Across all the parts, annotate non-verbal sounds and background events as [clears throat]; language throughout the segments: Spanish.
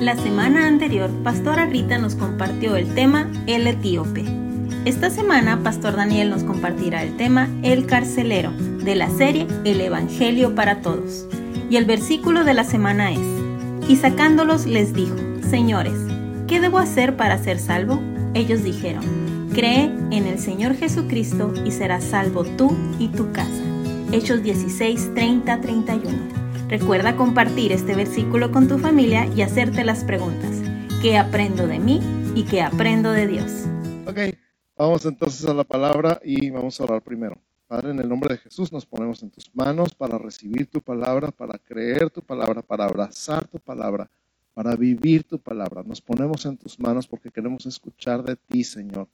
La semana anterior, Pastora Rita nos compartió el tema El Etíope. Esta semana, Pastor Daniel nos compartirá el tema El Carcelero, de la serie El Evangelio para Todos. Y el versículo de la semana es, Y sacándolos les dijo, Señores, ¿qué debo hacer para ser salvo? Ellos dijeron, Cree en el Señor Jesucristo y serás salvo tú y tu casa. Hechos 16, 30, 31. Recuerda compartir este versículo con tu familia y hacerte las preguntas. ¿Qué aprendo de mí y qué aprendo de Dios? Ok, vamos entonces a la palabra y vamos a orar primero. Padre, en el nombre de Jesús nos ponemos en tus manos para recibir tu palabra, para creer tu palabra, para abrazar tu palabra, para vivir tu palabra. Nos ponemos en tus manos porque queremos escuchar de ti, Señor.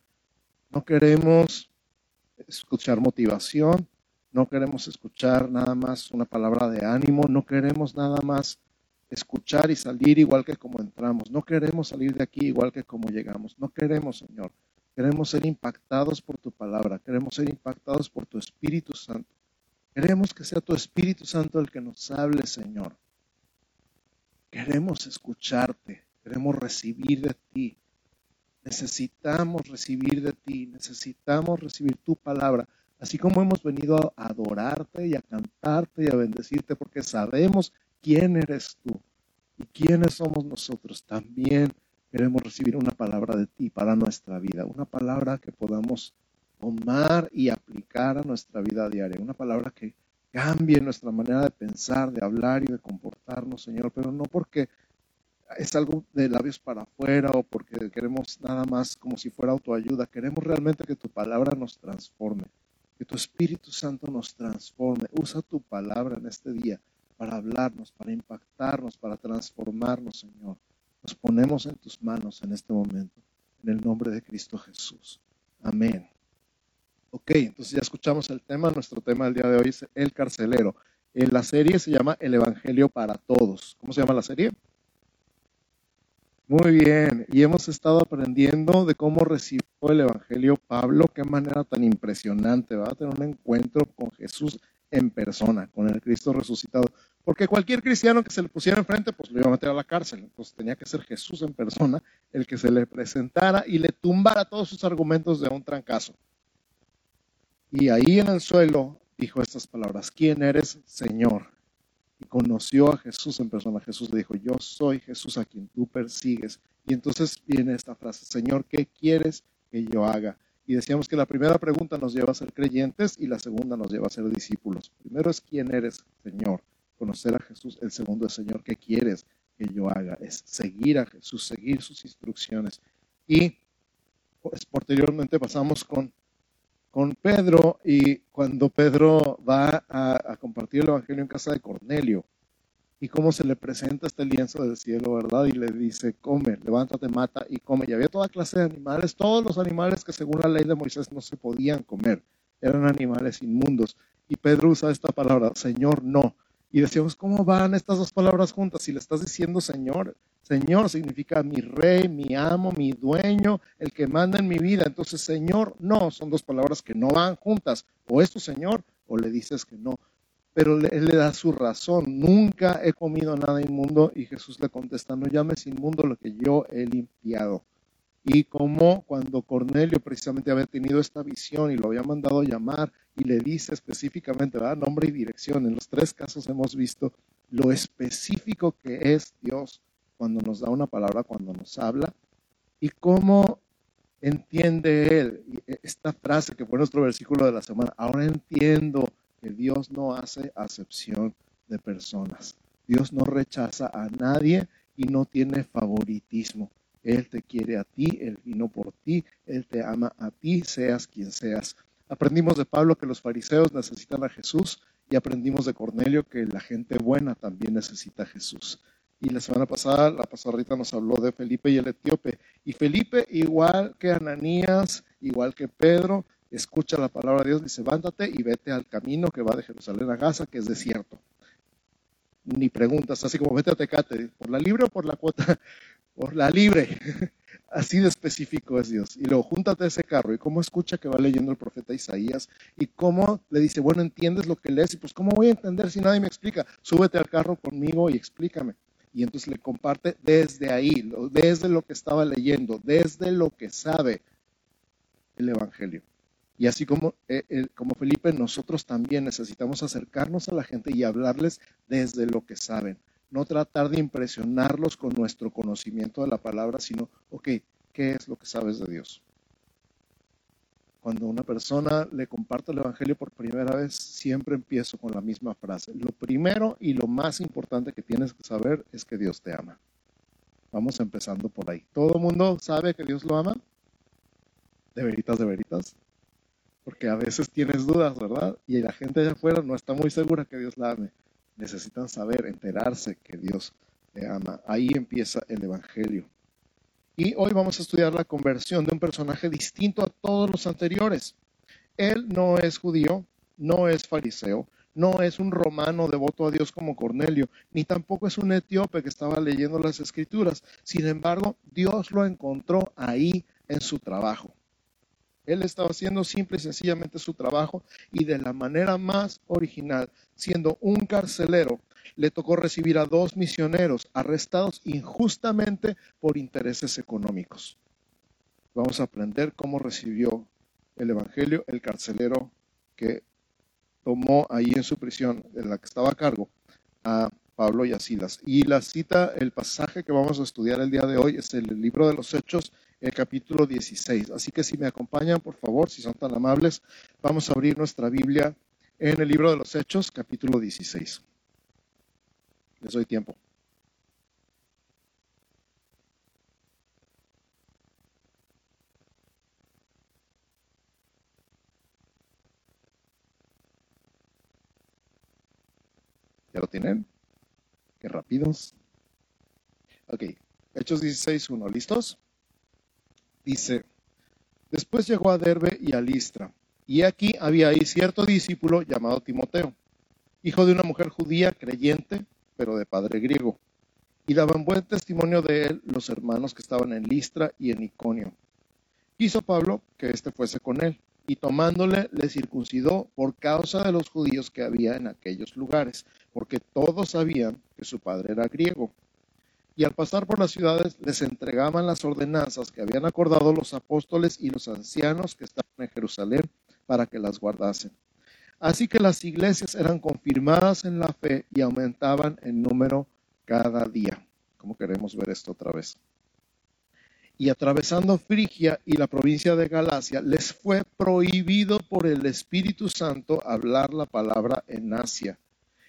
No queremos escuchar motivación, no queremos escuchar nada más una palabra de ánimo, no queremos nada más escuchar y salir igual que como entramos, no queremos salir de aquí igual que como llegamos, no queremos, Señor. Queremos ser impactados por tu palabra, queremos ser impactados por tu Espíritu Santo. Queremos que sea tu Espíritu Santo el que nos hable, Señor. Queremos escucharte, queremos recibir de ti. Necesitamos recibir de ti, necesitamos recibir tu palabra así como hemos venido a adorarte y a cantarte y a bendecirte porque sabemos quién eres tú y quiénes somos nosotros, también queremos recibir una palabra de ti para nuestra vida, una palabra que podamos tomar y aplicar a nuestra vida diaria, una palabra que cambie nuestra manera de pensar, de hablar y de comportarnos, Señor, pero no porque es algo de labios para afuera o porque queremos nada más como si fuera autoayuda, queremos realmente que tu palabra nos transforme que tu Espíritu Santo nos transforme. Usa tu palabra en este día para hablarnos, para impactarnos, para transformarnos, Señor. Nos ponemos en tus manos en este momento, en el nombre de Cristo Jesús. Amén. Ok, entonces ya escuchamos el tema. Nuestro tema del día de hoy es el carcelero. En la serie se llama El Evangelio para Todos. ¿Cómo se llama la serie? Muy bien, y hemos estado aprendiendo de cómo recibió el Evangelio Pablo, qué manera tan impresionante, va a tener un encuentro con Jesús en persona, con el Cristo resucitado. Porque cualquier cristiano que se le pusiera enfrente, pues lo iba a meter a la cárcel. Entonces tenía que ser Jesús en persona el que se le presentara y le tumbara todos sus argumentos de un trancazo. Y ahí en el suelo dijo estas palabras, ¿quién eres, Señor? Y conoció a Jesús en persona. Jesús le dijo, yo soy Jesús a quien tú persigues. Y entonces viene esta frase, Señor, ¿qué quieres que yo haga? Y decíamos que la primera pregunta nos lleva a ser creyentes y la segunda nos lleva a ser discípulos. Primero es quién eres, Señor, conocer a Jesús. El segundo es, Señor, ¿qué quieres que yo haga? Es seguir a Jesús, seguir sus instrucciones. Y pues, posteriormente pasamos con con Pedro y cuando Pedro va a, compartir el Evangelio en casa de Cornelio y cómo se le presenta este lienzo del cielo, ¿verdad? Y le dice, come, levántate, mata y come. Y había toda clase de animales, todos los animales que según la ley de Moisés no se podían comer, eran animales inmundos. Y Pedro usa esta palabra, Señor, no. Y decíamos, ¿cómo van estas dos palabras juntas? Si le estás diciendo Señor, Señor significa mi rey, mi amo, mi dueño, el que manda en mi vida. Entonces, Señor, no, son dos palabras que no van juntas. O es tu Señor o le dices que no. Pero él le da su razón. Nunca he comido nada inmundo. Y Jesús le contesta, no llames inmundo lo que yo he limpiado. Y como cuando Cornelio precisamente había tenido esta visión y lo había mandado llamar y le dice específicamente, ¿verdad? Nombre y dirección. En los tres casos hemos visto lo específico que es Dios cuando nos da una palabra, cuando nos habla, y cómo entiende él esta frase que fue nuestro versículo de la semana. Ahora entiendo que Dios no hace acepción de personas. Dios no rechaza a nadie y no tiene favoritismo. Él te quiere a ti, Él vino por ti, Él te ama a ti, seas quien seas. Aprendimos de Pablo que los fariseos necesitan a Jesús y aprendimos de Cornelio que la gente buena también necesita a Jesús. Y la semana pasada, la pasarrita nos habló de Felipe y el etíope. Y Felipe, igual que Ananías, igual que Pedro, escucha la palabra de Dios, dice, levántate y vete al camino que va de Jerusalén a Gaza, que es desierto. Ni preguntas, así como vete a Tecate, ¿por la libre o por la cuota? [laughs] Por la libre. [laughs] Así de específico es Dios. Y luego júntate a ese carro y cómo escucha que va leyendo el profeta Isaías y cómo le dice, bueno, entiendes lo que lees y pues cómo voy a entender si nadie me explica. Súbete al carro conmigo y explícame. Y entonces le comparte desde ahí, desde lo que estaba leyendo, desde lo que sabe el Evangelio. Y así como, eh, como Felipe, nosotros también necesitamos acercarnos a la gente y hablarles desde lo que saben. No tratar de impresionarlos con nuestro conocimiento de la palabra, sino, ok, ¿qué es lo que sabes de Dios? Cuando una persona le comparte el Evangelio por primera vez, siempre empiezo con la misma frase. Lo primero y lo más importante que tienes que saber es que Dios te ama. Vamos empezando por ahí. ¿Todo el mundo sabe que Dios lo ama? De veritas, de veritas. Porque a veces tienes dudas, ¿verdad? Y la gente allá afuera no está muy segura que Dios la ame. Necesitan saber, enterarse que Dios te ama. Ahí empieza el Evangelio. Y hoy vamos a estudiar la conversión de un personaje distinto a todos los anteriores. Él no es judío, no es fariseo, no es un romano devoto a Dios como Cornelio, ni tampoco es un etíope que estaba leyendo las escrituras. Sin embargo, Dios lo encontró ahí en su trabajo. Él estaba haciendo simple y sencillamente su trabajo y de la manera más original, siendo un carcelero, le tocó recibir a dos misioneros arrestados injustamente por intereses económicos. Vamos a aprender cómo recibió el Evangelio el carcelero que tomó ahí en su prisión, en la que estaba a cargo, a Pablo y a Silas. Y la cita, el pasaje que vamos a estudiar el día de hoy es el libro de los Hechos, el capítulo 16. Así que si me acompañan, por favor, si son tan amables, vamos a abrir nuestra Biblia en el libro de los Hechos, capítulo 16. Les doy tiempo. ¿Ya lo tienen? Qué rápidos. Ok, Hechos 16.1, ¿listos? Dice, después llegó a Derbe y a Listra, y aquí había ahí cierto discípulo llamado Timoteo, hijo de una mujer judía creyente, pero de padre griego. Y daban buen testimonio de él los hermanos que estaban en Listra y en Iconio. Quiso Pablo que éste fuese con él, y tomándole le circuncidó por causa de los judíos que había en aquellos lugares, porque todos sabían que su padre era griego. Y al pasar por las ciudades les entregaban las ordenanzas que habían acordado los apóstoles y los ancianos que estaban en Jerusalén para que las guardasen. Así que las iglesias eran confirmadas en la fe y aumentaban en número cada día. ¿Cómo queremos ver esto otra vez? Y atravesando Frigia y la provincia de Galacia, les fue prohibido por el Espíritu Santo hablar la palabra en Asia.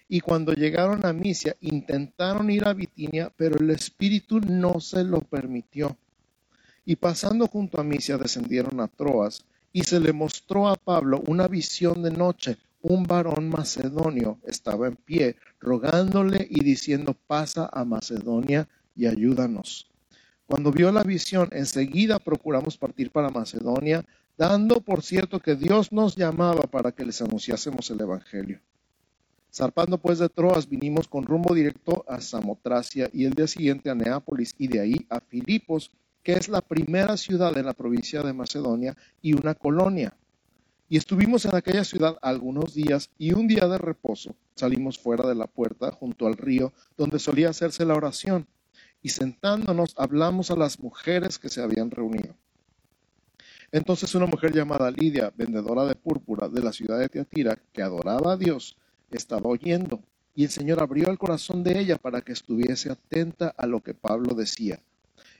Y cuando llegaron a Misia, intentaron ir a Bitinia, pero el Espíritu no se lo permitió. Y pasando junto a Misia, descendieron a Troas y se le mostró a Pablo una visión de noche. Un varón macedonio estaba en pie, rogándole y diciendo, pasa a Macedonia y ayúdanos. Cuando vio la visión, enseguida procuramos partir para Macedonia, dando por cierto que Dios nos llamaba para que les anunciásemos el Evangelio. Zarpando pues de Troas, vinimos con rumbo directo a Samotracia y el día siguiente a Neápolis y de ahí a Filipos, que es la primera ciudad de la provincia de Macedonia y una colonia. Y estuvimos en aquella ciudad algunos días y un día de reposo salimos fuera de la puerta junto al río donde solía hacerse la oración y sentándonos hablamos a las mujeres que se habían reunido. Entonces una mujer llamada Lidia, vendedora de púrpura de la ciudad de Teatira, que adoraba a Dios, estaba oyendo y el Señor abrió el corazón de ella para que estuviese atenta a lo que Pablo decía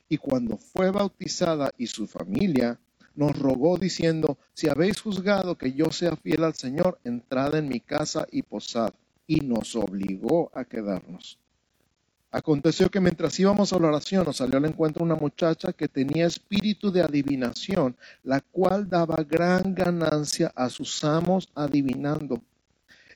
y cuando fue bautizada y su familia, nos rogó diciendo, si habéis juzgado que yo sea fiel al Señor, entrad en mi casa y posad. Y nos obligó a quedarnos. Aconteció que mientras íbamos a la oración nos salió al encuentro una muchacha que tenía espíritu de adivinación, la cual daba gran ganancia a sus amos adivinando.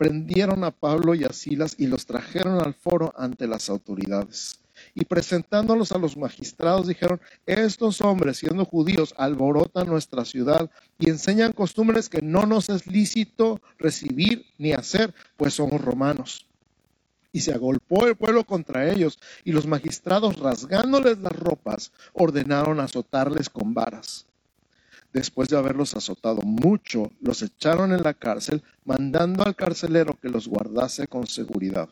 prendieron a Pablo y a Silas y los trajeron al foro ante las autoridades. y presentándolos a los magistrados dijeron, estos hombres siendo judíos alborotan nuestra ciudad y enseñan costumbres que no nos es lícito recibir ni hacer, pues somos romanos. Y se agolpó el pueblo contra ellos y los magistrados rasgándoles las ropas ordenaron azotarles con varas. Después de haberlos azotado mucho, los echaron en la cárcel, mandando al carcelero que los guardase con seguridad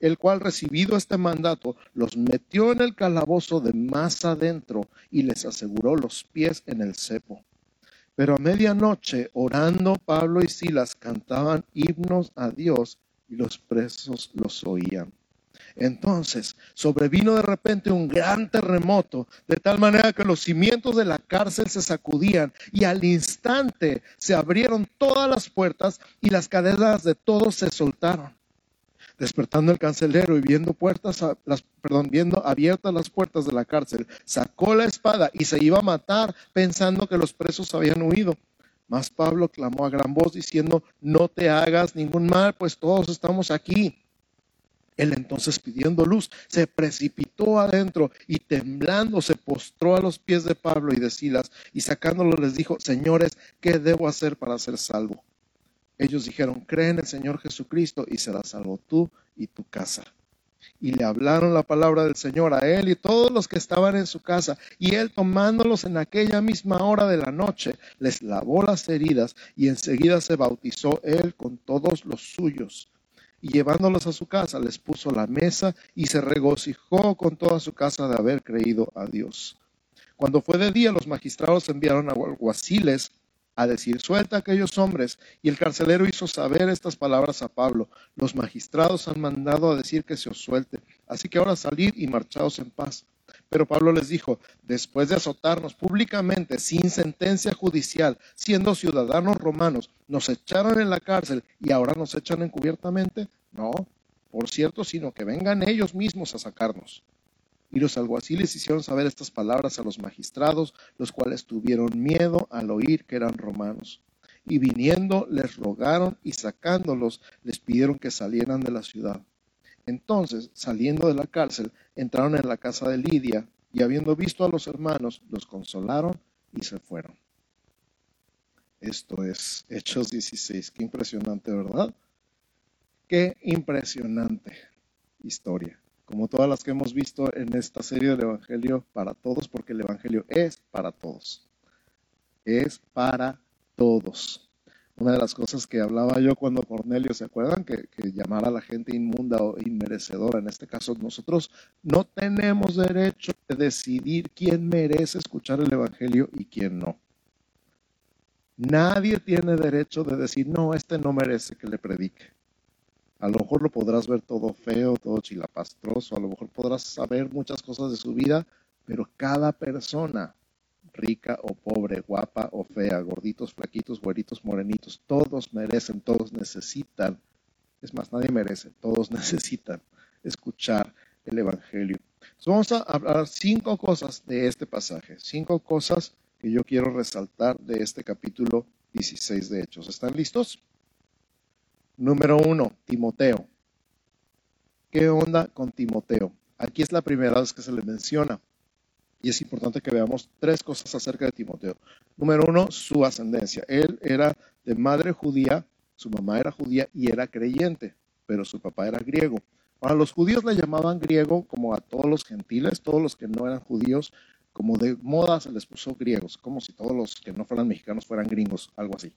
el cual recibido este mandato los metió en el calabozo de más adentro y les aseguró los pies en el cepo. Pero a medianoche, orando, Pablo y Silas cantaban himnos a Dios y los presos los oían. Entonces sobrevino de repente un gran terremoto, de tal manera que los cimientos de la cárcel se sacudían y al instante se abrieron todas las puertas y las cadenas de todos se soltaron. Despertando el cancelero y viendo puertas, las, perdón, viendo abiertas las puertas de la cárcel, sacó la espada y se iba a matar pensando que los presos habían huido. Mas Pablo clamó a gran voz diciendo, no te hagas ningún mal, pues todos estamos aquí. Él entonces pidiendo luz, se precipitó adentro y temblando se postró a los pies de Pablo y de Silas y sacándolo les dijo, señores, ¿qué debo hacer para ser salvo? Ellos dijeron, cree en el Señor Jesucristo y serás salvo tú y tu casa. Y le hablaron la palabra del Señor a él y todos los que estaban en su casa. Y él tomándolos en aquella misma hora de la noche, les lavó las heridas y enseguida se bautizó él con todos los suyos. Y llevándolos a su casa, les puso la mesa y se regocijó con toda su casa de haber creído a Dios. Cuando fue de día, los magistrados enviaron a alguaciles a decir, suelta a aquellos hombres. Y el carcelero hizo saber estas palabras a Pablo. Los magistrados han mandado a decir que se os suelte. Así que ahora salid y marchaos en paz. Pero Pablo les dijo, después de azotarnos públicamente, sin sentencia judicial, siendo ciudadanos romanos, nos echaron en la cárcel y ahora nos echan encubiertamente. No, por cierto, sino que vengan ellos mismos a sacarnos. Y los alguaciles hicieron saber estas palabras a los magistrados, los cuales tuvieron miedo al oír que eran romanos. Y viniendo les rogaron y sacándolos les pidieron que salieran de la ciudad. Entonces, saliendo de la cárcel, entraron en la casa de Lidia y habiendo visto a los hermanos, los consolaron y se fueron. Esto es Hechos 16. Qué impresionante, ¿verdad? Qué impresionante historia como todas las que hemos visto en esta serie del Evangelio para todos, porque el Evangelio es para todos. Es para todos. Una de las cosas que hablaba yo cuando Cornelio, ¿se acuerdan? Que, llamara a la gente inmunda o inmerecedora. En este caso, nosotros no tenemos derecho de decidir quién merece escuchar el Evangelio y quién no. Nadie tiene derecho de decir, no, este no merece que le predique. A lo mejor lo podrás ver todo feo, todo chilapastroso, a lo mejor podrás saber muchas cosas de su vida, pero cada persona, rica o pobre, guapa o fea, gorditos, flaquitos, güeritos, morenitos, todos merecen, todos necesitan, es más, nadie merece, todos [laughs] necesitan escuchar el Evangelio. vamos a hablar cinco cosas de este pasaje, cinco cosas que yo quiero resaltar de este capítulo 16 de Hechos. ¿Están listos? Número uno, Timoteo. ¿Qué onda con Timoteo? Aquí es la primera vez que se le menciona. Y es importante que veamos tres cosas acerca de Timoteo. Número uno, su ascendencia. Él era de madre judía, su mamá era judía y era creyente, pero su papá era griego. Ahora, los judíos le llamaban griego como a todos los gentiles, todos los que no eran judíos, como de moda se les puso griegos, como si todos los que no fueran mexicanos fueran gringos, algo así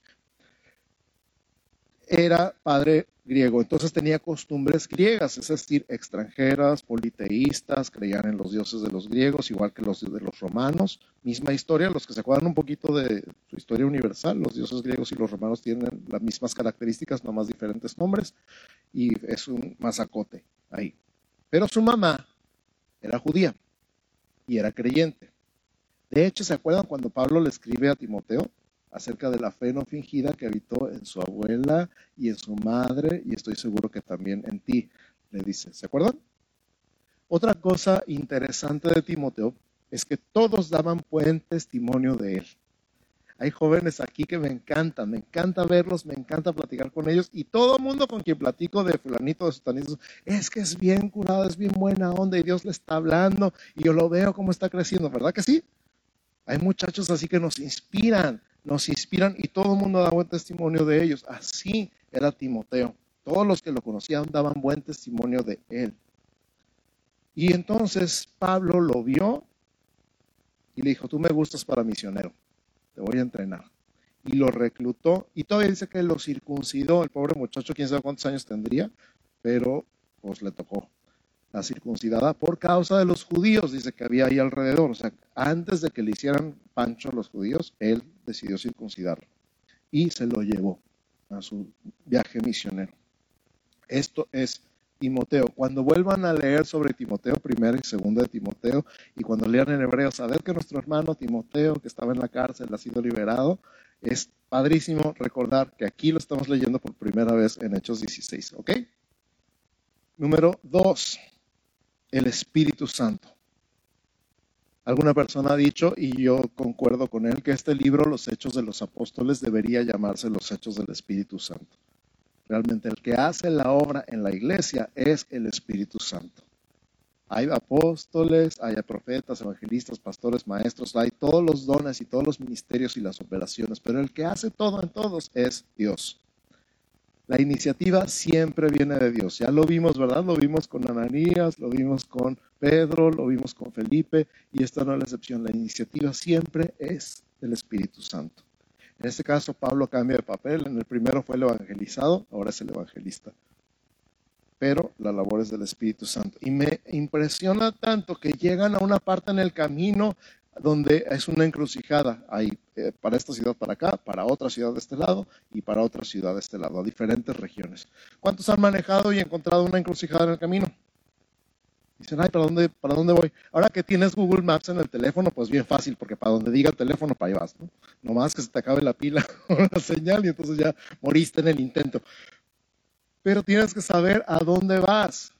era padre griego, entonces tenía costumbres griegas, es decir, extranjeras, politeístas, creían en los dioses de los griegos, igual que los de los romanos. Misma historia, los que se acuerdan un poquito de su historia universal, los dioses griegos y los romanos tienen las mismas características, no más diferentes nombres, y es un masacote ahí. Pero su mamá era judía y era creyente. De hecho, ¿se acuerdan cuando Pablo le escribe a Timoteo? Acerca de la fe no fingida que habitó en su abuela y en su madre, y estoy seguro que también en ti, le dice. ¿Se acuerdan? Otra cosa interesante de Timoteo es que todos daban buen testimonio de él. hay jóvenes aquí que me encantan, me encanta verlos, me encanta platicar con ellos y todo el mundo con quien platico de fulanito, de sutanito, es que es bien curado, es bien buena onda y Dios le está hablando y yo lo veo cómo está creciendo, ¿verdad que sí? Hay muchachos así que nos inspiran, nos inspiran y todo el mundo da buen testimonio de ellos. Así era Timoteo. Todos los que lo conocían daban buen testimonio de él. Y entonces Pablo lo vio y le dijo, tú me gustas para misionero, te voy a entrenar. Y lo reclutó y todavía dice que lo circuncidó, el pobre muchacho, quién sabe cuántos años tendría, pero pues le tocó la circuncidada por causa de los judíos, dice que había ahí alrededor. O sea, antes de que le hicieran pancho a los judíos, él decidió circuncidarlo y se lo llevó a su viaje misionero. Esto es Timoteo. Cuando vuelvan a leer sobre Timoteo, primera y segunda de Timoteo, y cuando lean en hebreo, saber que nuestro hermano Timoteo, que estaba en la cárcel, ha sido liberado, es padrísimo recordar que aquí lo estamos leyendo por primera vez en Hechos 16, ¿ok? Número dos, el Espíritu Santo. Alguna persona ha dicho, y yo concuerdo con él, que este libro, Los Hechos de los Apóstoles, debería llamarse Los Hechos del Espíritu Santo. Realmente el que hace la obra en la iglesia es el Espíritu Santo. Hay apóstoles, hay profetas, evangelistas, pastores, maestros, hay todos los dones y todos los ministerios y las operaciones, pero el que hace todo en todos es Dios. La iniciativa siempre viene de Dios. Ya lo vimos, ¿verdad? Lo vimos con Ananías, lo vimos con Pedro, lo vimos con Felipe y esta no es la excepción. La iniciativa siempre es del Espíritu Santo. En este caso, Pablo cambia de papel. En el primero fue el evangelizado, ahora es el evangelista. Pero la labor es del Espíritu Santo. Y me impresiona tanto que llegan a una parte en el camino donde es una encrucijada. Hay eh, para esta ciudad para acá, para otra ciudad de este lado y para otra ciudad de este lado, a diferentes regiones. ¿Cuántos han manejado y encontrado una encrucijada en el camino? Dicen, ay, ¿para dónde, ¿para dónde voy? Ahora que tienes Google Maps en el teléfono, pues bien fácil, porque para donde diga el teléfono, para ahí vas, ¿no? Nomás que se te acabe la pila [laughs] o la señal y entonces ya moriste en el intento. Pero tienes que saber a dónde vas.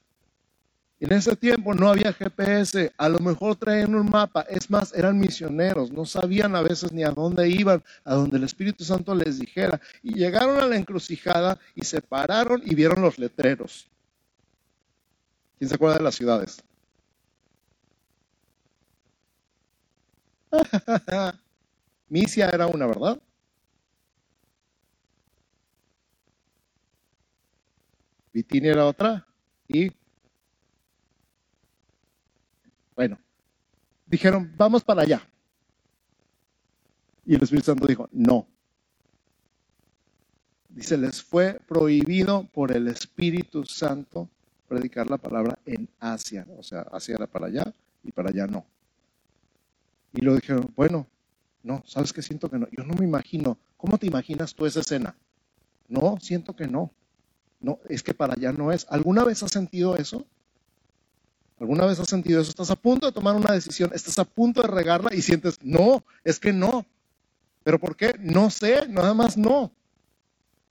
En ese tiempo no había GPS, a lo mejor traían un mapa, es más, eran misioneros, no sabían a veces ni a dónde iban, a donde el Espíritu Santo les dijera. Y llegaron a la encrucijada y se pararon y vieron los letreros. ¿Quién se acuerda de las ciudades? [laughs] Misia era una, ¿verdad? Bitinia era otra y bueno, dijeron, vamos para allá. Y el Espíritu Santo dijo, no. Dice, les fue prohibido por el Espíritu Santo predicar la palabra en Asia. O sea, Asia era para allá y para allá no. Y lo dijeron, bueno, no, ¿sabes qué siento que no? Yo no me imagino. ¿Cómo te imaginas tú esa escena? No, siento que no. No, es que para allá no es. ¿Alguna vez has sentido eso? ¿Alguna vez has sentido eso? Estás a punto de tomar una decisión, estás a punto de regarla y sientes, no, es que no. ¿Pero por qué? No sé, nada más no.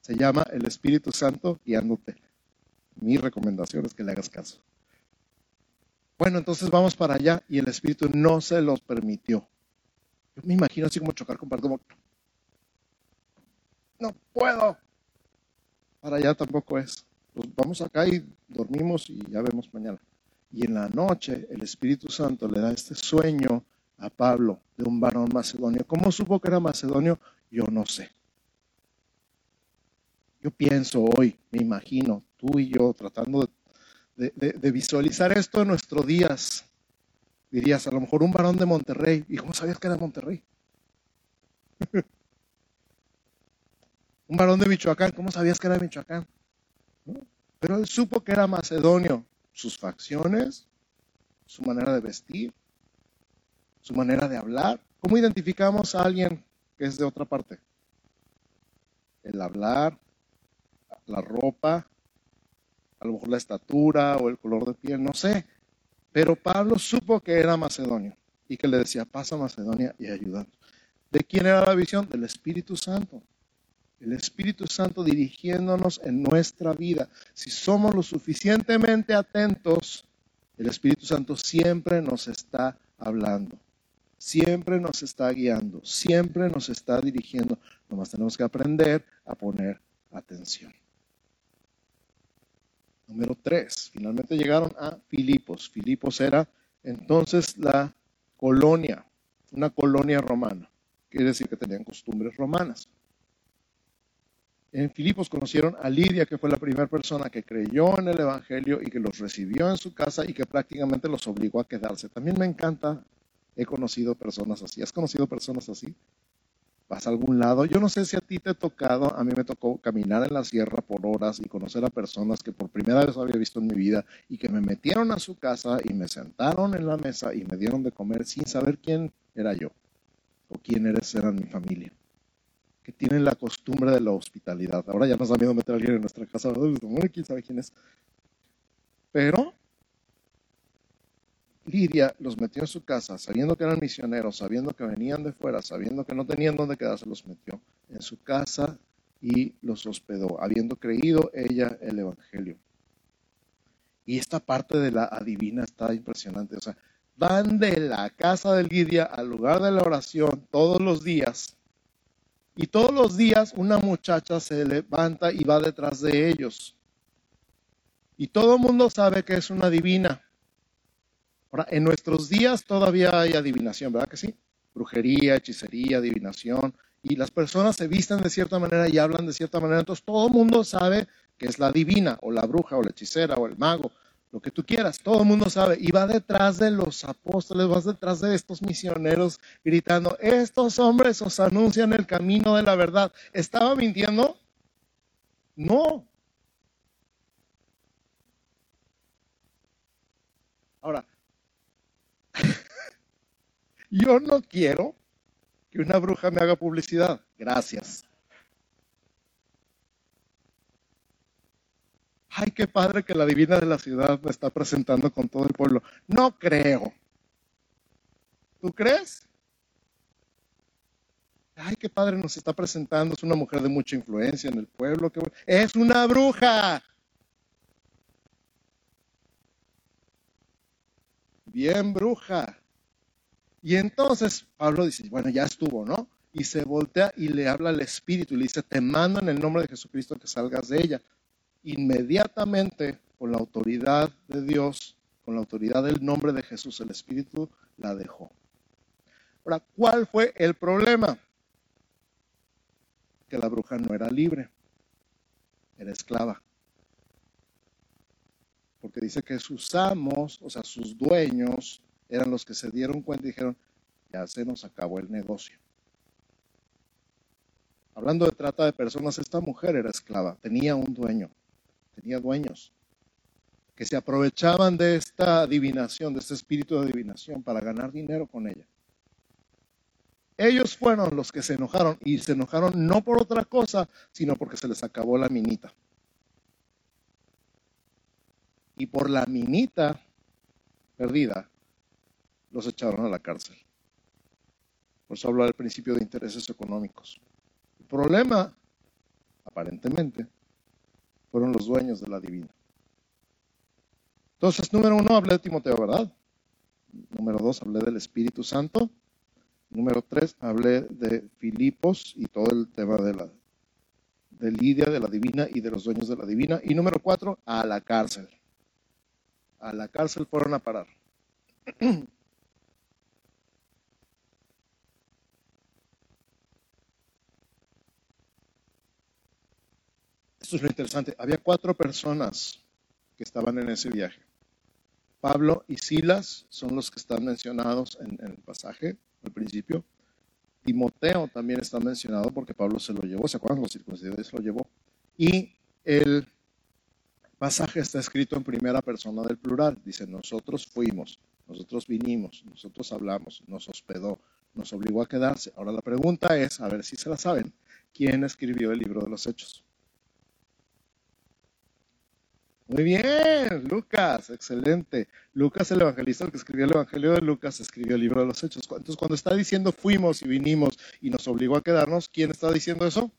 Se llama el Espíritu Santo guiándote. Mi recomendación es que le hagas caso. Bueno, entonces vamos para allá y el Espíritu no se los permitió. Yo me imagino así como chocar con como, no puedo. Para allá tampoco es. Pues vamos acá y dormimos y ya vemos mañana. Y en la noche el Espíritu Santo le da este sueño a Pablo de un varón macedonio. ¿Cómo supo que era macedonio? Yo no sé. Yo pienso hoy, me imagino, tú y yo tratando de, visualizar esto en nuestros días. Dirías, a lo mejor un varón de Monterrey. ¿Y cómo sabías que era Monterrey? [laughs] un varón de Michoacán. ¿Cómo sabías que era Michoacán? Pero él supo que era macedonio sus facciones, su manera de vestir, su manera de hablar. ¿Cómo identificamos a alguien que es de otra parte? El hablar, la ropa, a lo mejor la estatura o el color de piel, no sé. Pero Pablo supo que era macedonio y que le decía, pasa Macedonia y ayúdanos. ¿De quién era la visión? Del Espíritu Santo el Espíritu Santo dirigiéndonos en nuestra vida. Si somos lo suficientemente atentos, el Espíritu Santo siempre nos está hablando. siempre nos está guiando, siempre nos está dirigiendo. Nomás tenemos que aprender a poner atención. Número tres, finalmente llegaron a Filipos. Filipos era entonces la colonia, una colonia romana. Quiere decir que tenían costumbres romanas. En Filipos conocieron a Lidia, que fue la primera persona que creyó en el Evangelio y que los recibió en su casa y que prácticamente los obligó a quedarse. También me encanta, he conocido personas así. ¿Has conocido personas así? vas a algún lado. Yo no sé si a ti te ha tocado, a mí me tocó caminar en la sierra por horas y conocer a personas que por primera vez había visto en mi vida y que me metieron a su casa y me sentaron en la mesa y me dieron de comer sin saber quién era yo o quién eres, era mi familia. Que tienen la costumbre de la hospitalidad. Ahora ya nos da miedo meter a alguien en nuestra casa, ¿quién sabe quién es? Pero Lidia los metió en su casa, sabiendo que eran misioneros, sabiendo que venían de fuera, sabiendo que no tenían dónde quedarse, los metió en su casa y los hospedó, habiendo creído ella el Evangelio. Y esta parte de la adivina está impresionante. O sea, van de la casa de Lidia al lugar de la oración todos los días. Y todos los días una muchacha se levanta y va detrás de ellos. Y todo el mundo sabe que es una divina. Ahora, en nuestros días todavía hay adivinación, ¿verdad que sí? Brujería, hechicería, adivinación, y las personas se visten de cierta manera y hablan de cierta manera, entonces todo el mundo sabe que es la divina, o la bruja, o la hechicera, o el mago, lo que tú quieras, todo el mundo sabe, y va detrás de los apóstoles, va detrás de estos misioneros gritando, estos hombres os anuncian el camino de la verdad. ¿Estaba mintiendo? No. Ahora, [laughs] yo no quiero que una bruja me haga publicidad. Gracias. Ay, qué padre que la divina de la ciudad me está presentando con todo el pueblo. No creo. ¿Tú crees? Ay, qué padre nos está presentando. Es una mujer de mucha influencia en el pueblo. Es una bruja. Bien bruja. Y entonces Pablo dice, bueno, ya estuvo, ¿no? Y se voltea y le habla al Espíritu y le dice, te mando en el nombre de Jesucristo que salgas de ella. Inmediatamente, con la autoridad de Dios, con la autoridad del nombre de Jesús, el Espíritu la dejó. Ahora, ¿cuál fue el problema? Que la bruja no era libre, era esclava. Porque dice que sus amos, o sea, sus dueños, eran los que se dieron cuenta y dijeron, ya se nos acabó el negocio. Hablando de trata de personas, esta mujer era esclava, tenía un dueño, tenía dueños que se aprovechaban de esta adivinación, de este espíritu de adivinación para ganar dinero con ella. Ellos fueron los que se enojaron y se enojaron no por otra cosa, sino porque se les acabó la minita. Y por la minita perdida, los echaron a la cárcel. Por eso hablo del principio de intereses económicos. El problema, aparentemente, fueron los dueños de la divina. Entonces, número uno, hablé de Timoteo, ¿verdad? Número dos, hablé del Espíritu Santo. Número tres, hablé de Filipos y todo el tema de la de Lidia, de la divina y de los dueños de la divina. Y número cuatro, a la cárcel. A la cárcel fueron a parar. [clears throat] Esto es lo interesante. Había cuatro personas que estaban en ese viaje. Pablo y Silas son los que están mencionados en, el pasaje al principio. Timoteo también está mencionado porque Pablo se lo llevó. ¿Se acuerdan? Los circuncidarios se lo llevó. Y el pasaje está escrito en primera persona del plural. Dice, nosotros fuimos, nosotros vinimos, nosotros hablamos, nos hospedó, nos obligó a quedarse. Ahora la pregunta es, a ver si se la saben, ¿quién escribió el libro de los hechos? Muy bien, Lucas, excelente. Lucas, el evangelista, el que escribió el Evangelio de Lucas, escribió el libro de los Hechos. Entonces, cuando está diciendo fuimos y vinimos y nos obligó a quedarnos, ¿quién está diciendo eso?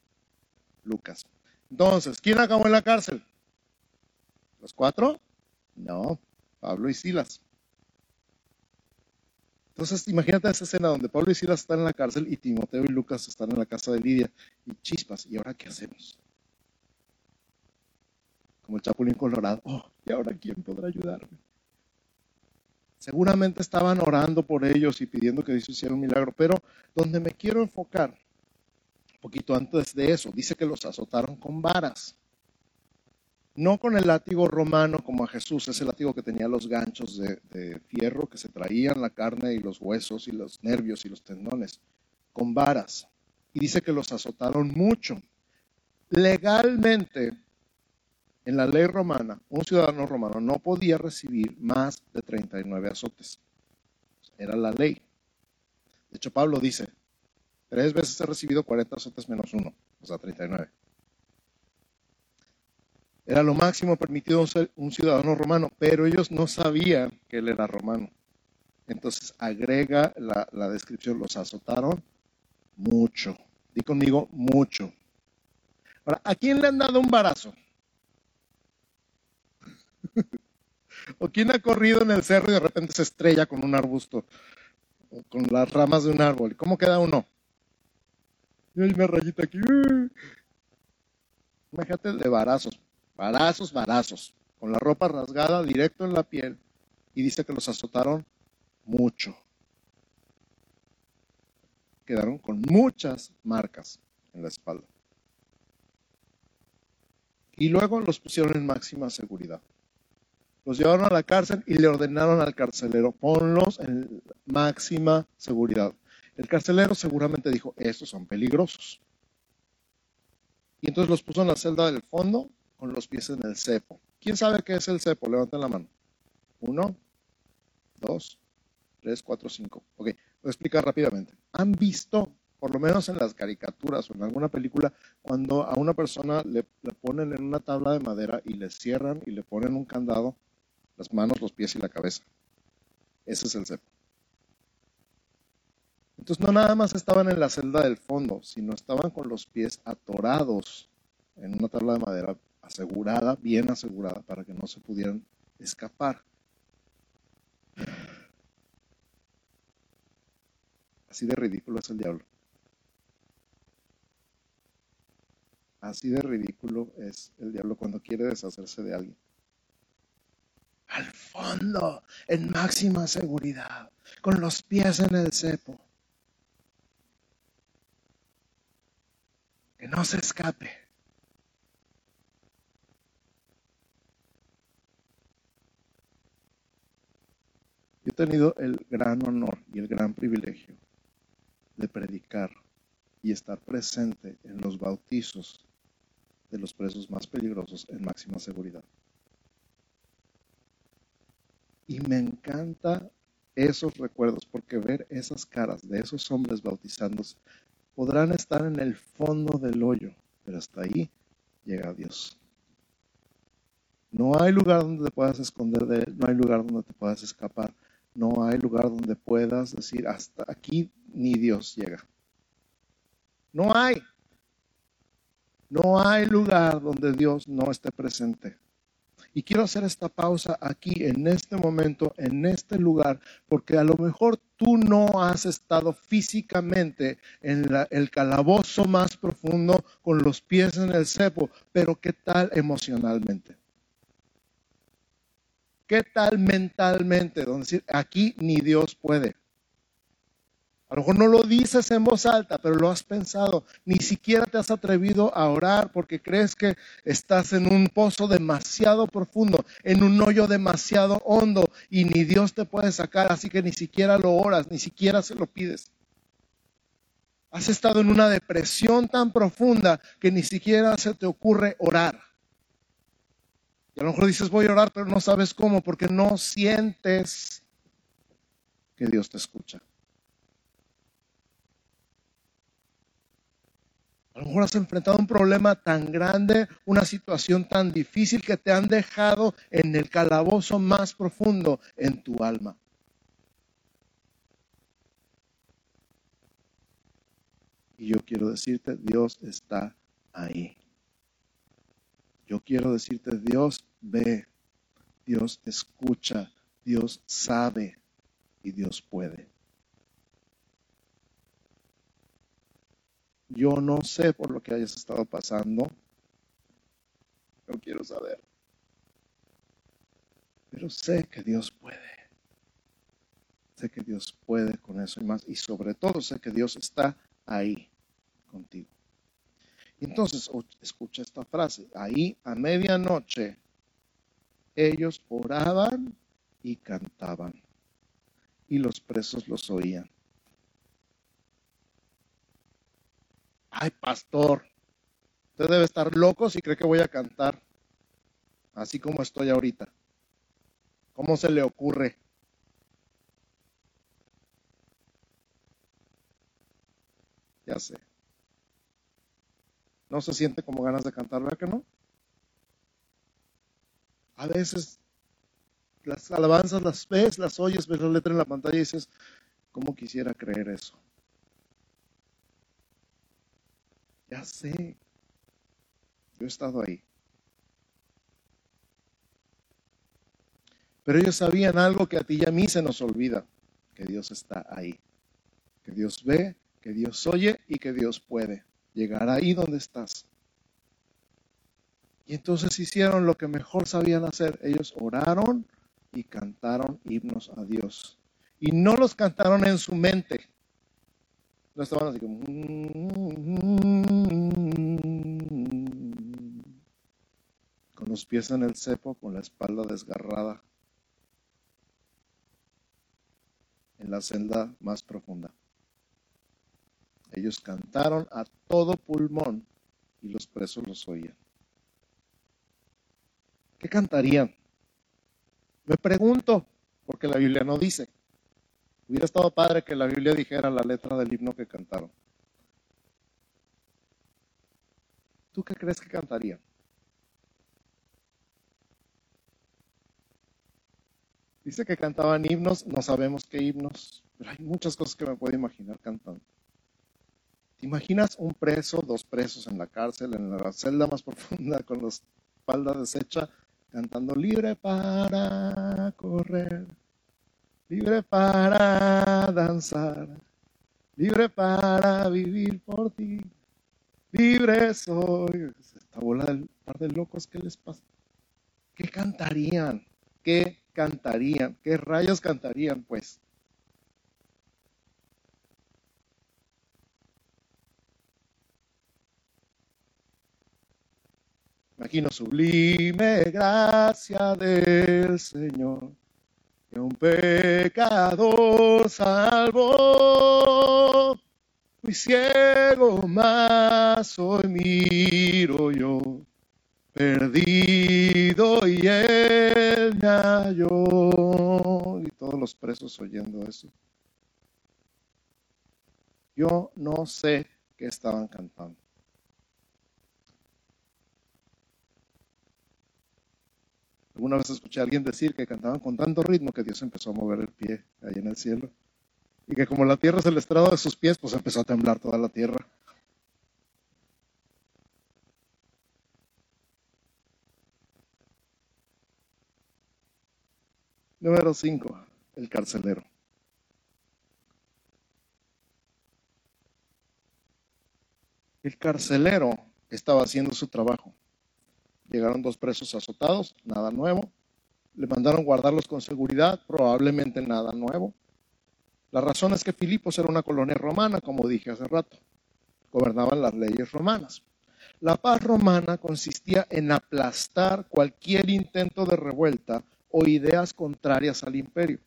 Lucas. Entonces, ¿quién acabó en la cárcel? ¿Los cuatro? No, Pablo y Silas. Entonces, imagínate esa escena donde Pablo y Silas están en la cárcel y Timoteo y Lucas están en la casa de Lidia y chispas. ¿Y ahora qué hacemos? Como el Chapulín Colorado. Oh, ¿y ahora quién podrá ayudarme? Seguramente estaban orando por ellos y pidiendo que Dios hiciera un milagro, pero donde me quiero enfocar, un poquito antes de eso, dice que los azotaron con varas no con el látigo romano como a Jesús, ese látigo que tenía los ganchos de, fierro que se traían la carne y los huesos y los nervios y los tendones, con varas. Y dice que los azotaron mucho. Legalmente, en la ley romana, un ciudadano romano no podía recibir más de 39 azotes. Era la ley. De hecho, Pablo dice, tres veces he recibido 40 azotes menos uno, o sea, 39. Era lo máximo permitido un ciudadano romano, pero ellos no sabían que él era romano. Entonces agrega la, descripción, los azotaron mucho. Di conmigo, mucho. Ahora, ¿a quién le han dado un barazo? [laughs] ¿O quién ha corrido en el cerro y de repente se estrella con un arbusto? O con las ramas de un árbol. ¿Cómo queda uno? Y hay una rayita aquí. Imagínate de barazos varazos, varazos, con la ropa rasgada directo en la piel, y dice que los azotaron mucho. Quedaron con muchas marcas en la espalda. Y luego los pusieron en máxima seguridad. Los llevaron a la cárcel y le ordenaron al carcelero, ponlos en máxima seguridad. El carcelero seguramente dijo, estos son peligrosos. Y entonces los puso en la celda del fondo con los pies en el cepo. ¿Quién sabe qué es el cepo? Levanten la mano. Uno, dos, tres, cuatro, cinco. Ok, voy a explicar rápidamente. ¿Han visto, por lo menos en las caricaturas o en alguna película, cuando a una persona le, le ponen en una tabla de madera y le cierran y le ponen un candado, las manos, los pies y la cabeza? Ese es el cepo. Entonces no nada más estaban en la celda del fondo, sino estaban con los pies atorados en una tabla de madera asegurada, bien asegurada, para que no se pudieran escapar. Así de ridículo es el diablo. Así de ridículo es el diablo cuando quiere deshacerse de alguien. Al fondo, en máxima seguridad, con los pies en el cepo. Que no se escape. he tenido el gran honor y el gran privilegio de predicar y estar presente en los bautizos de los presos más peligrosos en máxima seguridad. Y me encanta esos recuerdos porque ver esas caras de esos hombres bautizándose podrán estar en el fondo del hoyo, pero hasta ahí llega Dios. No hay lugar donde te puedas esconder de Él, no hay lugar donde te puedas escapar. No hay lugar donde puedas decir, hasta aquí ni Dios llega. No hay. No hay lugar donde Dios no esté presente. Y quiero hacer esta pausa aquí, en este momento, en este lugar, porque a lo mejor tú no has estado físicamente en el calabozo más profundo con los pies en el cepo, pero ¿qué tal emocionalmente? ¿Qué tal mentalmente? Donde decir, aquí ni Dios puede. A lo mejor no lo dices en voz alta, pero lo has pensado. Ni siquiera te has atrevido a orar porque crees que estás en un pozo demasiado profundo, en un hoyo demasiado hondo y ni Dios te puede sacar, así que ni siquiera lo oras, ni siquiera se lo pides. Has estado en una depresión tan profunda que ni siquiera se te ocurre orar. Y a lo mejor dices, voy a orar, pero no sabes cómo, porque no sientes que Dios te escucha. A lo mejor has enfrentado un problema tan grande, una situación tan difícil que te han dejado en el calabozo más profundo en tu alma. Y yo quiero decirte, Dios está ahí. Yo quiero decirte, Dios ve, Dios escucha, Dios sabe y Dios puede. Yo no sé por lo que hayas estado pasando. No quiero saber. Pero sé que Dios puede. Sé que Dios puede con eso y más. Y sobre todo sé que Dios está ahí contigo. Entonces, escucha esta frase. Ahí a medianoche ellos oraban y cantaban. Y los presos los oían. Ay, pastor, usted debe estar loco si cree que voy a cantar así como estoy ahorita. ¿Cómo se le ocurre? Ya sé. No se siente como ganas de cantar, ¿verdad que no? A veces las alabanzas las ves, las oyes, ves la letra en la pantalla y dices, ¿cómo quisiera creer eso? Ya sé. Yo he estado ahí. Pero ellos sabían algo que a ti y a mí se nos olvida, que Dios está ahí, que Dios ve, que Dios oye y que Dios puede llegar ahí donde estás. Y entonces hicieron lo que mejor sabían hacer. Ellos oraron y cantaron himnos a Dios. Y no los cantaron en su mente. No estaban así como... Los pies en el cepo, con la espalda desgarrada. En la celda más profunda. Ellos cantaron a todo pulmón y los presos los oían. ¿Qué cantarían? Me pregunto, porque la Biblia no dice. Hubiera estado padre que la Biblia dijera la letra del himno que cantaron. ¿Tú qué crees que cantarían? Dice que cantaban himnos, no sabemos qué himnos, pero hay muchas cosas que me puedo imaginar cantando. ¿Te imaginas un preso, dos presos en la cárcel, en la celda más [laughs] profunda, con la espalda deshecha, cantando libre para correr, libre para danzar, libre para vivir por ti, libre soy. Esta bola del par de locos, ¿qué les pasa? ¿Qué cantarían? ¿Qué cantarían? ¿Qué rayos cantarían, pues? Imagino sublime gracia del Señor, que un pecador salvó. Fui ciego, más hoy miro yo, perdido y él me. Y todos los presos oyendo eso. Yo no sé qué estaban cantando. Alguna vez escuché a alguien decir que cantaban con tanto ritmo que Dios empezó a mover el pie ahí en el cielo. Y que como la tierra se le estrado de sus pies, pues empezó a temblar toda la tierra. Número 5. El carcelero. El carcelero estaba haciendo su trabajo. Llegaron dos presos azotados, nada nuevo. Le mandaron guardarlos con seguridad, probablemente nada nuevo. La razón es que Filipos era una colonia romana, como dije hace rato. Gobernaban las leyes romanas. La paz romana consistía en aplastar cualquier intento de revuelta o ideas contrarias al imperio.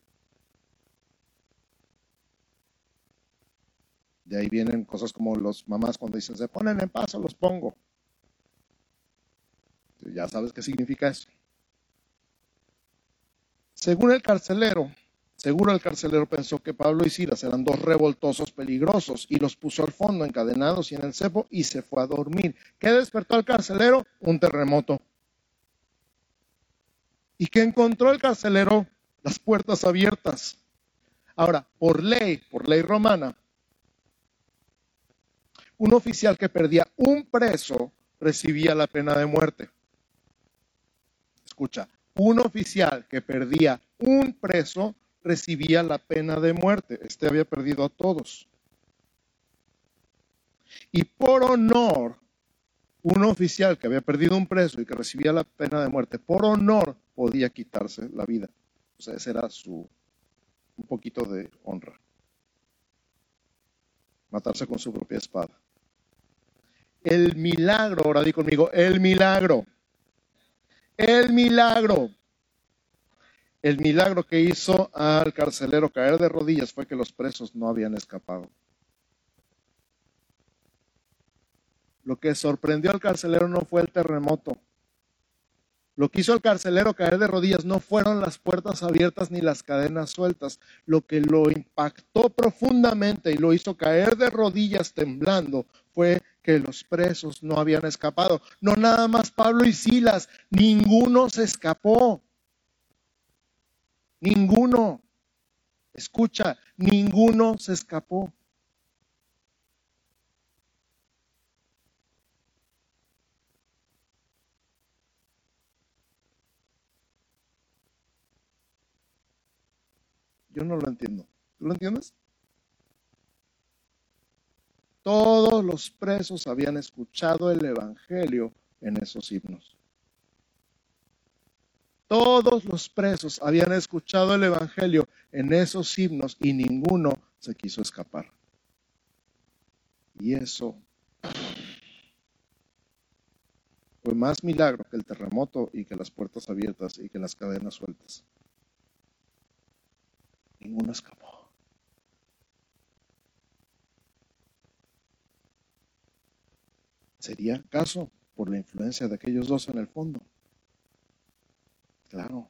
De ahí vienen cosas como los mamás cuando dicen, se ponen en paz o los pongo. Ya sabes qué significa eso. Según el carcelero, seguro el carcelero pensó que Pablo y Silas eran dos revoltosos peligrosos y los puso al fondo encadenados y en el cepo y se fue a dormir. ¿Qué despertó al carcelero? Un terremoto. ¿Y qué encontró el carcelero? Las puertas abiertas. Ahora, por ley, por ley romana, un oficial que perdía un preso recibía la pena de muerte. Escucha, un oficial que perdía un preso recibía la pena de muerte. Este había perdido a todos. Y por honor, un oficial que había perdido un preso y que recibía la pena de muerte, por honor podía quitarse la vida. O sea, ese era su un poquito de honra. Matarse con su propia espada. El milagro, ahora di conmigo, el milagro. El milagro. El milagro que hizo al carcelero caer de rodillas fue que los presos no habían escapado. Lo que sorprendió al carcelero no fue el terremoto. Lo que hizo al carcelero caer de rodillas no fueron las puertas abiertas ni las cadenas sueltas. Lo que lo impactó profundamente y lo hizo caer de rodillas temblando fue que los presos no habían escapado. No nada más Pablo y Silas, ninguno se escapó. Ninguno. Escucha, ninguno se escapó. Yo no lo entiendo. ¿Tú lo entiendes? Todos los presos habían escuchado el Evangelio en esos himnos. Todos los presos habían escuchado el Evangelio en esos himnos y ninguno se quiso escapar. Y eso fue más milagro que el terremoto y que las puertas abiertas y que las cadenas sueltas. Ninguno escapó. ¿Sería acaso por la influencia de aquellos dos en el fondo? Claro.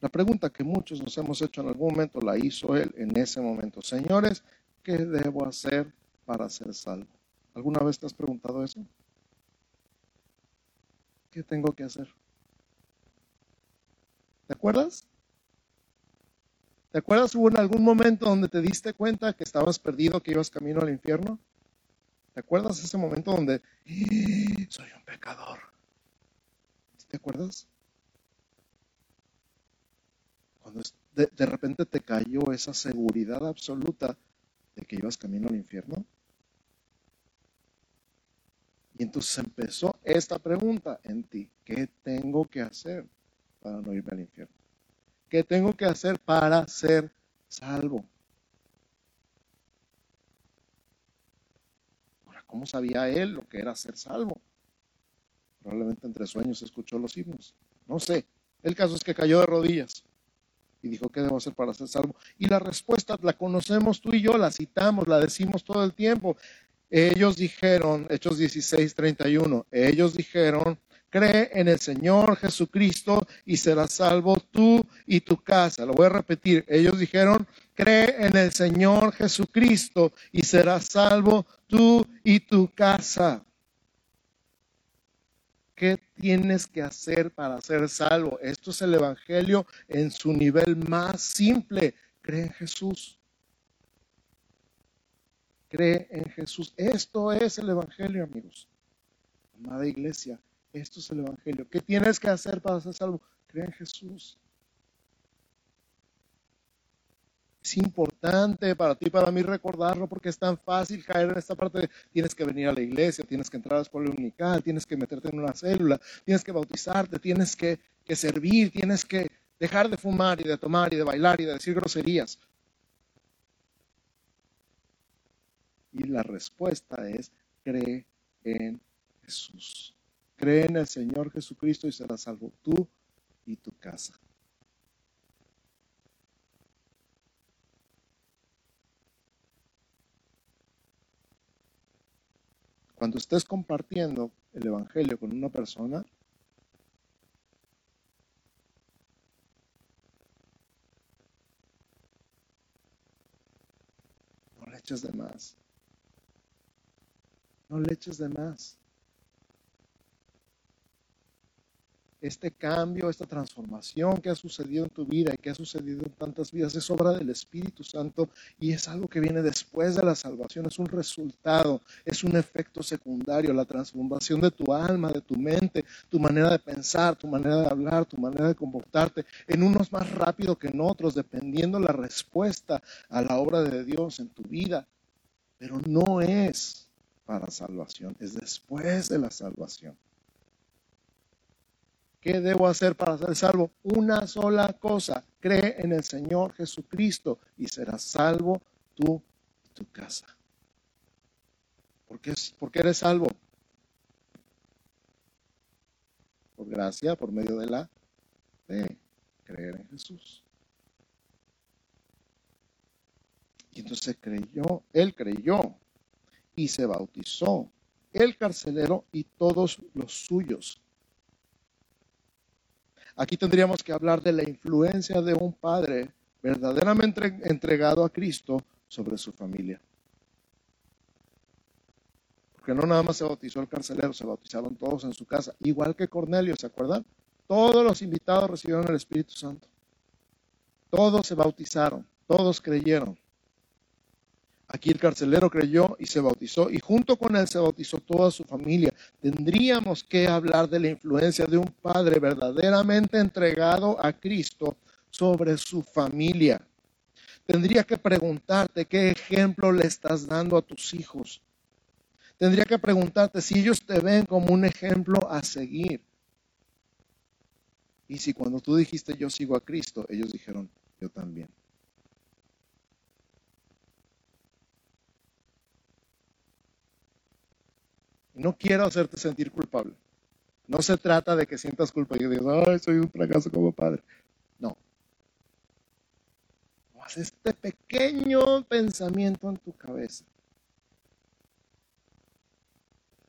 La pregunta que muchos nos hemos hecho en algún momento la hizo él en ese momento. Señores, ¿qué debo hacer para ser salvo? ¿Alguna vez te has preguntado eso? ¿Qué tengo que hacer? ¿Te acuerdas? ¿Te acuerdas hubo en algún momento donde te diste cuenta que estabas perdido, que ibas camino al infierno? ¿Te acuerdas ese momento donde ¡Ah! soy un pecador? ¿Te acuerdas? Cuando de, de, repente te cayó esa seguridad absoluta de que ibas camino al infierno. Y entonces empezó esta pregunta en ti. ¿Qué tengo que hacer para no irme al infierno? ¿Qué tengo que hacer para ser salvo? Ahora, ¿cómo sabía él lo que era ser salvo? Probablemente entre sueños escuchó los himnos. No sé. El caso es que cayó de rodillas y dijo, ¿qué debo hacer para ser salvo? Y la respuesta la conocemos tú y yo, la citamos, la decimos todo el tiempo. Ellos dijeron, Hechos 16, 31, ellos dijeron, cree en el Señor Jesucristo y serás salvo tú y tu casa. Lo voy a repetir. Ellos dijeron, cree en el Señor Jesucristo y serás salvo tú y tu casa. ¿Qué tienes que hacer para ser salvo? Esto es el Evangelio en su nivel más simple. Cree en Jesús. Cree en Jesús. Esto es el Evangelio, amigos. Amada iglesia, esto es el Evangelio. ¿Qué tienes que hacer para ser salvo? Cree en Jesús. Es importante para ti, para mí recordarlo, porque es tan fácil caer en esta parte de tienes que venir a la iglesia, tienes que entrar a la escuela unical, tienes que meterte en una célula, tienes que bautizarte, tienes que, que servir, tienes que dejar de fumar y de tomar y de bailar y de decir groserías. Y la respuesta es, cree en Jesús. Cree en el Señor Jesucristo y serás salvo tú y tu casa. Cuando estés compartiendo el Evangelio con una persona, no le eches de más. No le eches de más. Este cambio, esta transformación que ha sucedido en tu vida y que ha sucedido en tantas vidas es obra del Espíritu Santo y es algo que viene después de la salvación, es un resultado, es un efecto secundario, la transformación de tu alma, de tu mente, tu manera de pensar, tu manera de hablar, tu manera de comportarte, en unos más rápido que en otros, dependiendo la respuesta a la obra de Dios en tu vida. pero no es para salvación, es después de la salvación. ¿Qué debo hacer para ser salvo? Una sola cosa, cree en el Señor Jesucristo y serás salvo tú y tu casa. ¿Por qué, eres salvo? Por gracia, por medio de la fe, creer en Jesús. Y entonces creyó, él creyó y se bautizó, el carcelero y todos los suyos. Aquí tendríamos que hablar de la influencia de un padre verdaderamente entregado a Cristo sobre su familia. Porque no nada más se bautizó el carcelero, se bautizaron todos en su casa, igual que Cornelio, ¿se acuerdan? Todos los invitados recibieron el Espíritu Santo. Todos se bautizaron, todos creyeron. Aquí el carcelero creyó y se bautizó y junto con él se bautizó toda su familia. Tendríamos que hablar de la influencia de un padre verdaderamente entregado a Cristo sobre su familia. Tendría que preguntarte qué ejemplo le estás dando a tus hijos. Tendría que preguntarte si ellos te ven como un ejemplo a seguir. Y si cuando tú dijiste yo sigo a Cristo, ellos dijeron yo también. No quiero hacerte sentir culpable. No se trata de que sientas culpa y digas, ay, soy un fracaso como padre. No. Haz este pequeño pensamiento en tu cabeza.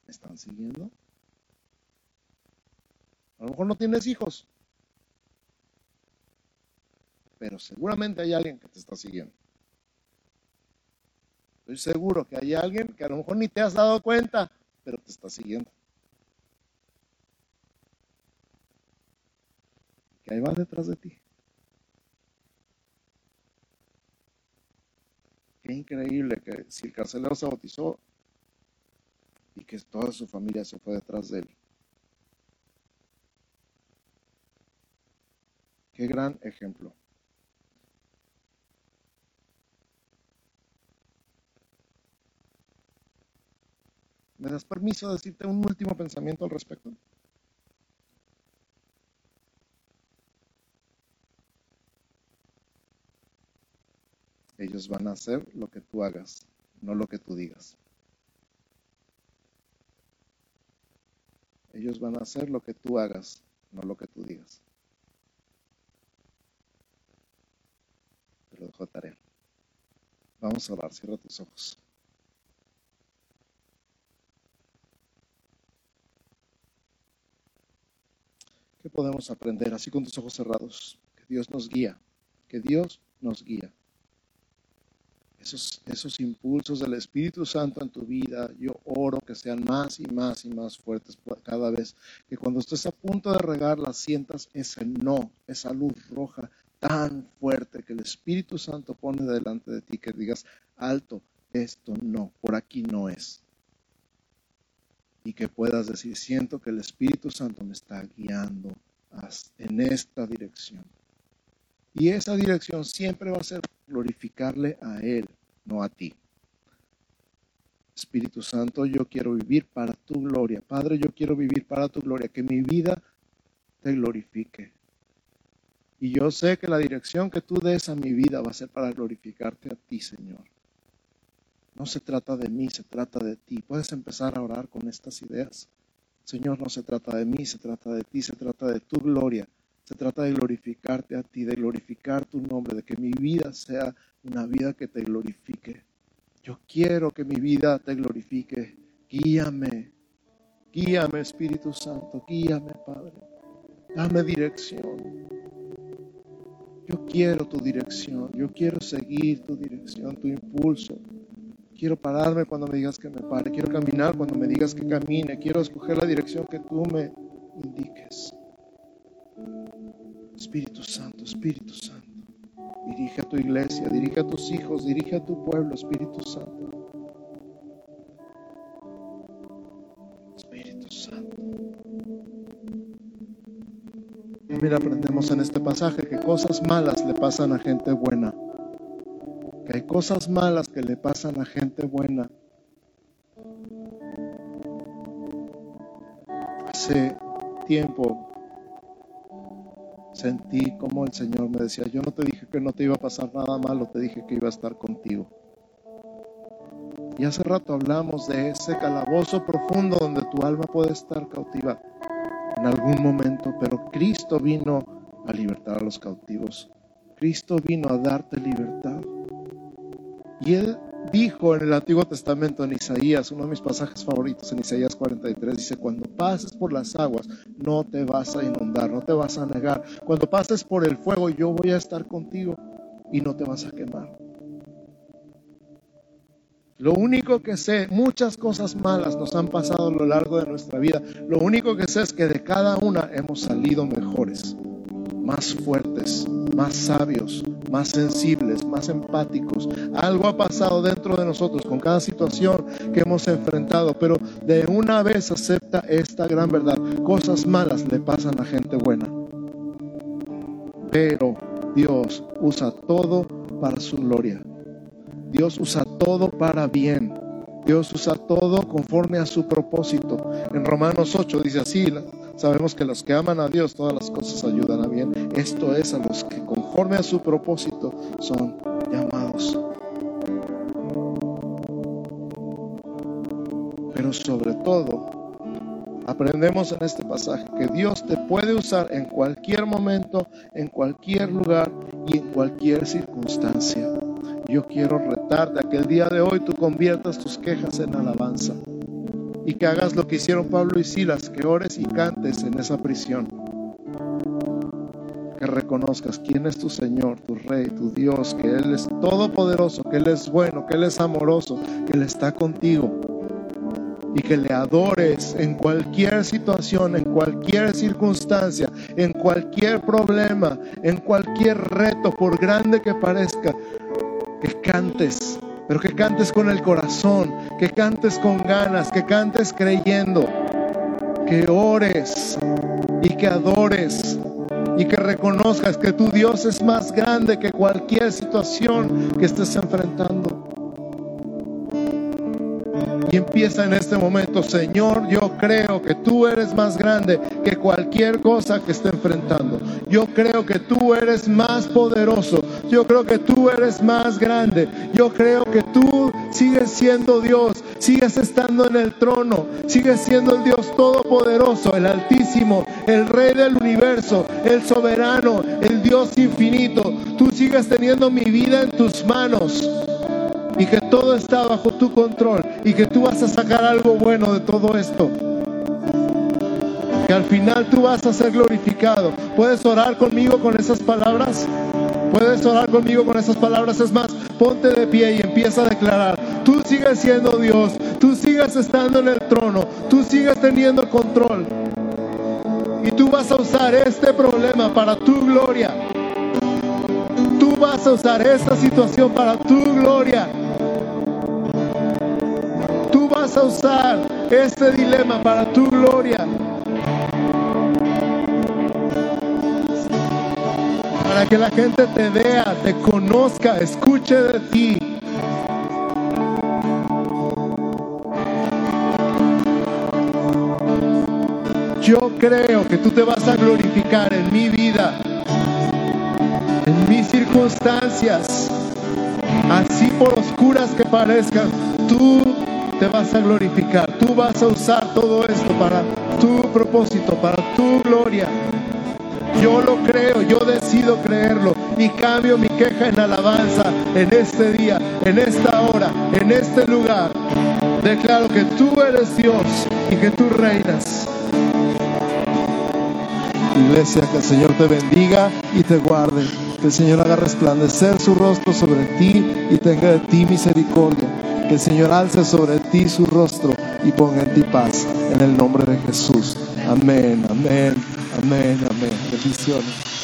¿Me están siguiendo? A lo mejor no tienes hijos, pero seguramente hay alguien que te está siguiendo. Estoy seguro que hay alguien que a lo mejor ni te has dado cuenta, pero te está siguiendo. Que ahí va detrás de ti. Qué increíble que si el carcelero se bautizó y que toda su familia se fue detrás de él. Qué gran ejemplo. ¿Me das permiso de decirte un último pensamiento al respecto? Ellos van a hacer lo que tú hagas, no lo que tú digas. Ellos van a hacer lo que tú hagas, no lo que tú digas. Te lo dejo tarea. Vamos a orar, cierra tus ojos. Podemos aprender así con tus ojos cerrados? Que Dios nos guía, que Dios nos guía. Esos, esos impulsos del Espíritu Santo en tu vida, yo oro que sean más y más y más fuertes cada vez. Que cuando estés a punto de regarla, sientas ese no, esa luz roja tan fuerte que el Espíritu Santo pone delante de ti, que digas, alto, esto no, por aquí no es y que puedas decir, siento que el Espíritu Santo me está guiando en esta dirección. Y esa dirección siempre va a ser glorificarle a Él, no a ti. Espíritu Santo, yo quiero vivir para tu gloria. Padre, yo quiero vivir para tu gloria, que mi vida te glorifique. Y yo sé que la dirección que tú des a mi vida va a ser para glorificarte a ti, Señor. No se trata de mí, se trata de ti. Puedes empezar a orar con estas ideas. Señor, no se trata de mí, se trata de ti, se trata de tu gloria. Se trata de glorificarte a ti, de glorificar tu nombre, de que mi vida sea una vida que te glorifique. Yo quiero que mi vida te glorifique. Guíame, guíame Espíritu Santo, guíame Padre. Dame dirección. Yo quiero tu dirección, yo quiero seguir tu dirección, tu impulso. Quiero pararme cuando me digas que me pare. Quiero caminar cuando me digas que camine. Quiero escoger la dirección que tú me indiques. Espíritu Santo, Espíritu Santo. Dirige a tu iglesia, dirige a tus hijos, dirige a tu pueblo, Espíritu Santo. Espíritu Santo. Mira, aprendemos en este pasaje que cosas malas le pasan a gente buena que hay cosas malas que le pasan a gente buena. Hace tiempo sentí como el Señor me decía, yo no te dije que no te iba a pasar nada malo, te dije que iba a estar contigo. Y hace rato hablamos de ese calabozo profundo donde tu alma puede estar cautiva en algún momento, pero Cristo vino a libertar a los cautivos. Cristo vino a darte libertad. Y Él dijo en el Antiguo Testamento, en Isaías, uno de mis pasajes favoritos, en Isaías 43, dice, cuando pases por las aguas, no te vas a inundar, no te vas a negar. Cuando pases por el fuego, yo voy a estar contigo y no te vas a quemar. Lo único que sé, muchas cosas malas nos han pasado a lo largo de nuestra vida. Lo único que sé es que de cada una hemos salido mejores, más fuertes, más sabios, más sensibles, más empáticos. Algo ha pasado dentro de nosotros con cada situación que hemos enfrentado, pero de una vez acepta esta gran verdad. Cosas malas le pasan a gente buena. Pero Dios usa todo para su gloria. Dios usa todo para bien. Dios usa todo conforme a su propósito. En Romanos 8 dice así, sabemos que los que aman a Dios, todas las cosas ayudan a bien. Esto es a los que conforme a su propósito son llamados. Pero sobre todo, aprendemos en este pasaje que Dios te puede usar en cualquier momento, en cualquier lugar y en cualquier circunstancia. Yo quiero retarte a que el día de hoy tú conviertas tus quejas en alabanza y que hagas lo que hicieron Pablo y Silas, que ores y cantes en esa prisión. Que reconozcas quién es tu Señor, tu Rey, tu Dios, que Él es todopoderoso, que Él es bueno, que Él es amoroso, que Él está contigo. Y que le adores en cualquier situación, en cualquier circunstancia, en cualquier problema, en cualquier reto, por grande que parezca que cantes, pero que cantes con el corazón, que cantes con ganas, que cantes creyendo, que ores y que adores y que reconozcas que tu Dios es más grande que cualquier situación que estés enfrentando. Y empieza en este momento, Señor, yo creo que tú eres más grande que cualquier cosa que esté enfrentando. Yo creo que tú eres más poderoso. Yo creo que tú eres más grande. Yo creo que tú sigues siendo Dios. Sigues estando en el trono. Sigues siendo el Dios todopoderoso, el altísimo, el rey del universo, el soberano, el Dios infinito. Tú sigues teniendo mi vida en tus manos y que todo está bajo tu control y que tú vas a sacar algo bueno de todo esto. Que al final tú vas a ser glorificado. ¿Puedes orar conmigo con esas palabras? ¿Puedes orar conmigo con esas palabras? Es más, ponte de pie y empieza a declarar. Tú sigues siendo Dios, tú sigues estando en el trono, tú sigues teniendo control. Y tú vas a usar este problema para tu gloria. Tú vas a usar esta situación para tu gloria vas a usar este dilema para tu gloria. Para que la gente te vea, te conozca, escuche de ti. Yo creo que tú te vas a glorificar en mi vida, circunstancias, así por oscuras que parezcan, tú te vas a glorificar. Tú vas a usar todo esto para tu propósito, para tu gloria. Yo lo creo, yo decido creerlo y cambio mi queja en alabanza en este día, en esta hora, en este lugar. Declaro que tú eres Dios y que tú reinas. Iglesia, que el Señor te bendiga y te guarde. Que el Señor haga resplandecer su rostro sobre ti y tenga de ti misericordia que el Señor alce sobre ti su rostro y ponga en ti paz. En el nombre de Jesús. Amén, amén, amén, amén. Bendiciones.